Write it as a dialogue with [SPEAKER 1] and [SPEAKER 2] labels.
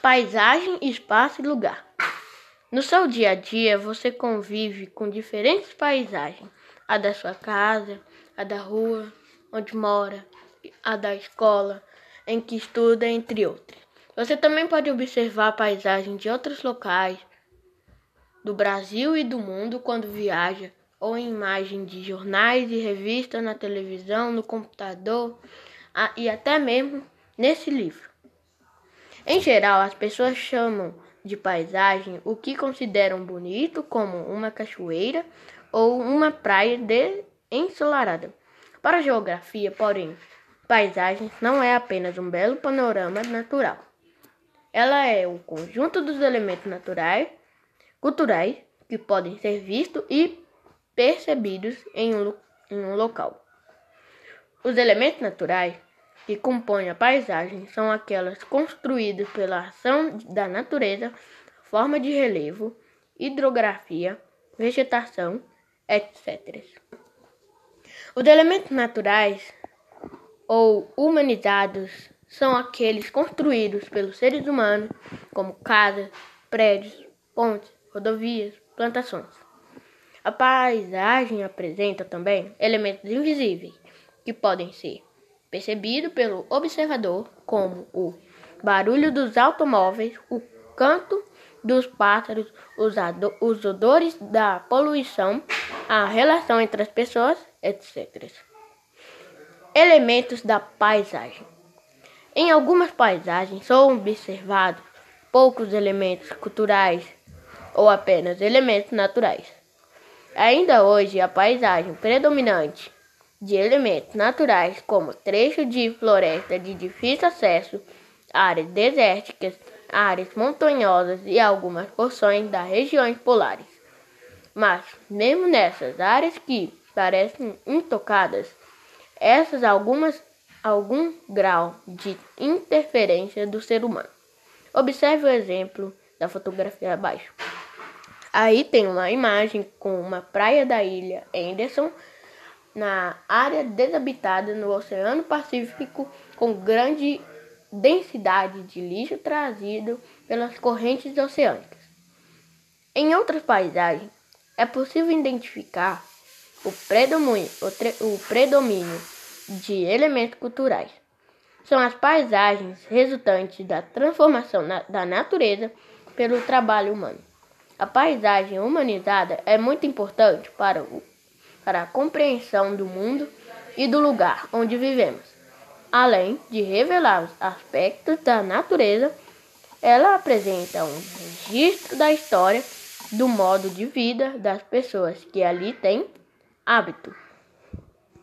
[SPEAKER 1] Paisagem, espaço e lugar. No seu dia a dia, você convive com diferentes paisagens: a da sua casa, a da rua onde mora, a da escola em que estuda, entre outras. Você também pode observar paisagens de outros locais do Brasil e do mundo quando viaja, ou em imagem de jornais e revistas na televisão, no computador e até mesmo nesse livro. Em geral, as pessoas chamam de paisagem o que consideram bonito, como uma cachoeira ou uma praia ensolarada. Para a geografia, porém, paisagem não é apenas um belo panorama natural. Ela é o conjunto dos elementos naturais, culturais, que podem ser vistos e percebidos em um, em um local. Os elementos naturais que compõem a paisagem são aquelas construídas pela ação da natureza, forma de relevo, hidrografia, vegetação, etc. Os elementos naturais ou humanizados são aqueles construídos pelos seres humanos, como casas, prédios, pontes, rodovias, plantações. A paisagem apresenta também elementos invisíveis que podem ser percebido pelo observador como o barulho dos automóveis, o canto dos pássaros, os, odores da poluição, a relação entre as pessoas, etc. Elementos da paisagem. Em algumas paisagens são observados poucos elementos culturais ou apenas elementos naturais. Ainda hoje, a paisagem predominante de elementos naturais, como trechos de floresta de difícil acesso, áreas desérticas, áreas montanhosas e algumas porções das regiões polares. Mas, mesmo nessas áreas que parecem intocadas, essas algumas algum grau de interferência do ser humano. Observe o exemplo da fotografia abaixo. Aí tem uma imagem com uma praia da ilha Anderson na área desabitada no Oceano Pacífico com grande densidade de lixo trazido pelas correntes oceânicas. Em outras paisagens, é possível identificar o predomínio, o, predomínio de elementos culturais. São as paisagens resultantes da transformação na, da natureza pelo trabalho humano. A paisagem humanizada é muito importante para o para a compreensão do mundo e do lugar onde vivemos. Além de revelar os aspectos da natureza, ela apresenta um registro da história, do modo de vida das pessoas que ali têm hábito.